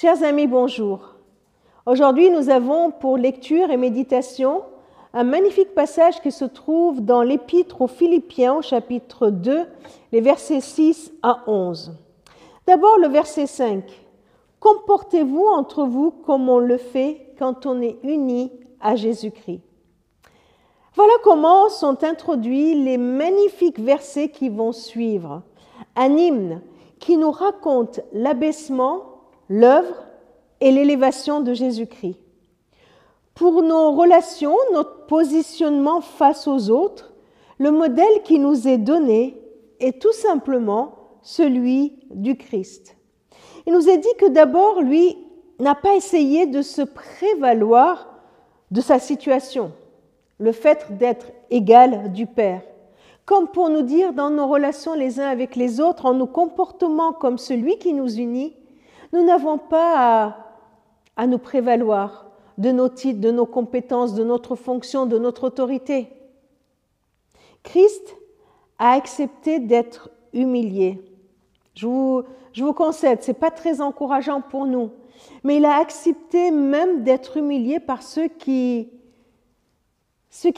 Chers amis, bonjour. Aujourd'hui, nous avons pour lecture et méditation un magnifique passage qui se trouve dans l'Épître aux Philippiens au chapitre 2, les versets 6 à 11. D'abord le verset 5. Comportez-vous entre vous comme on le fait quand on est uni à Jésus-Christ. Voilà comment sont introduits les magnifiques versets qui vont suivre. Un hymne qui nous raconte l'abaissement l'œuvre et l'élévation de Jésus-Christ. Pour nos relations, notre positionnement face aux autres, le modèle qui nous est donné est tout simplement celui du Christ. Il nous est dit que d'abord, lui n'a pas essayé de se prévaloir de sa situation, le fait d'être égal du Père, comme pour nous dire dans nos relations les uns avec les autres, en nous comportant comme celui qui nous unit, nous n'avons pas à, nous prévaloir de nos titres, de nos compétences, de notre fonction, de notre autorité. Christ a accepté d'être humilié. Je vous, concède, ce n'est pas très encourageant pour nous, mais il a accepté même d'être humilié par ceux qui,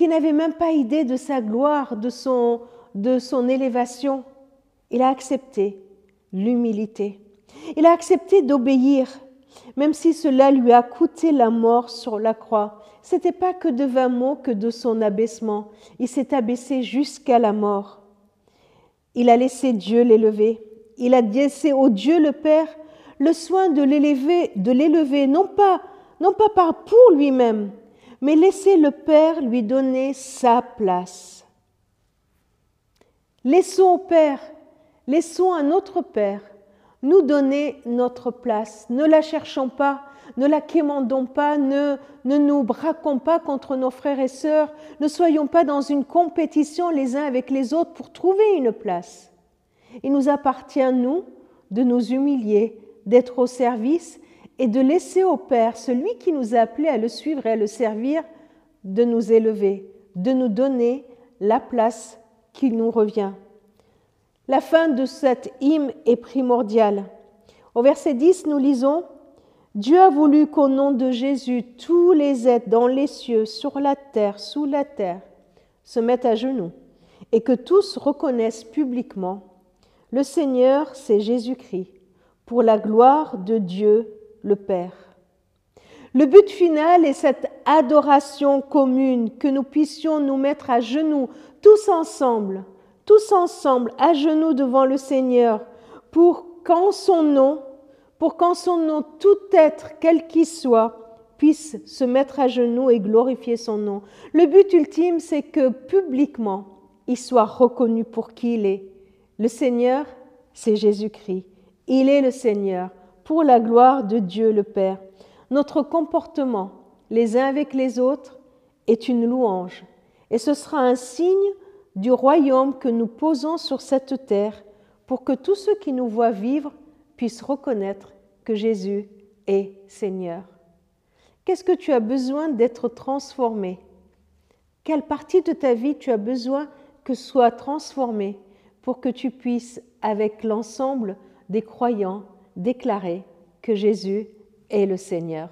n'avaient même pas idée de sa gloire, de son élévation. Il a accepté l'humilité. Il a accepté d'obéir, même si cela lui a coûté la mort sur la croix. Ce n'était pas que de vingt mots que de son abaissement. Il s'est abaissé jusqu'à la mort. Il a laissé Dieu l'élever. Il a laissé au Dieu le Père le soin de l'élever, de l'élever, non pas, non pas pour lui-même, mais laisser le Père lui donner sa place. Laissons au Père, laissons à notre Père nous donner notre place. Ne la cherchons pas, ne la quémandons pas, ne, nous braquons pas contre nos frères et sœurs, ne soyons pas dans une compétition les uns avec les autres pour trouver une place. Il nous appartient, nous, de nous humilier, d'être au service et de laisser au Père, celui qui nous a appelés à le suivre et à le servir, de nous élever, de nous donner la place qui nous revient. La fin de cette hymne est primordiale. Au verset 10, nous lisons Dieu a voulu qu'au nom de Jésus, tous les êtres dans les cieux, sur la terre, sous la terre, se mettent à genoux et que tous reconnaissent publiquement le Seigneur, c'est Jésus-Christ, pour la gloire de Dieu le Père. Le but final est cette adoration commune, que nous puissions nous mettre à genoux tous ensemble tous ensemble à genoux devant le Seigneur pour qu'en son nom, pour qu'en son nom tout être, quel qu'il soit, puisse se mettre à genoux et glorifier son nom. Le but ultime, c'est que publiquement, il soit reconnu pour qui il est. Le Seigneur, c'est Jésus-Christ. Il est le Seigneur pour la gloire de Dieu le Père. Notre comportement, les uns avec les autres, est une louange. Et ce sera un signe du royaume que nous posons sur cette terre pour que tous ceux qui nous voient vivre puissent reconnaître que Jésus est Seigneur. Qu'est-ce que tu as besoin d'être transformé? Quelle partie de ta vie tu as besoin que soit transformée pour que tu puisses, avec l'ensemble des croyants, déclarer que Jésus est le Seigneur?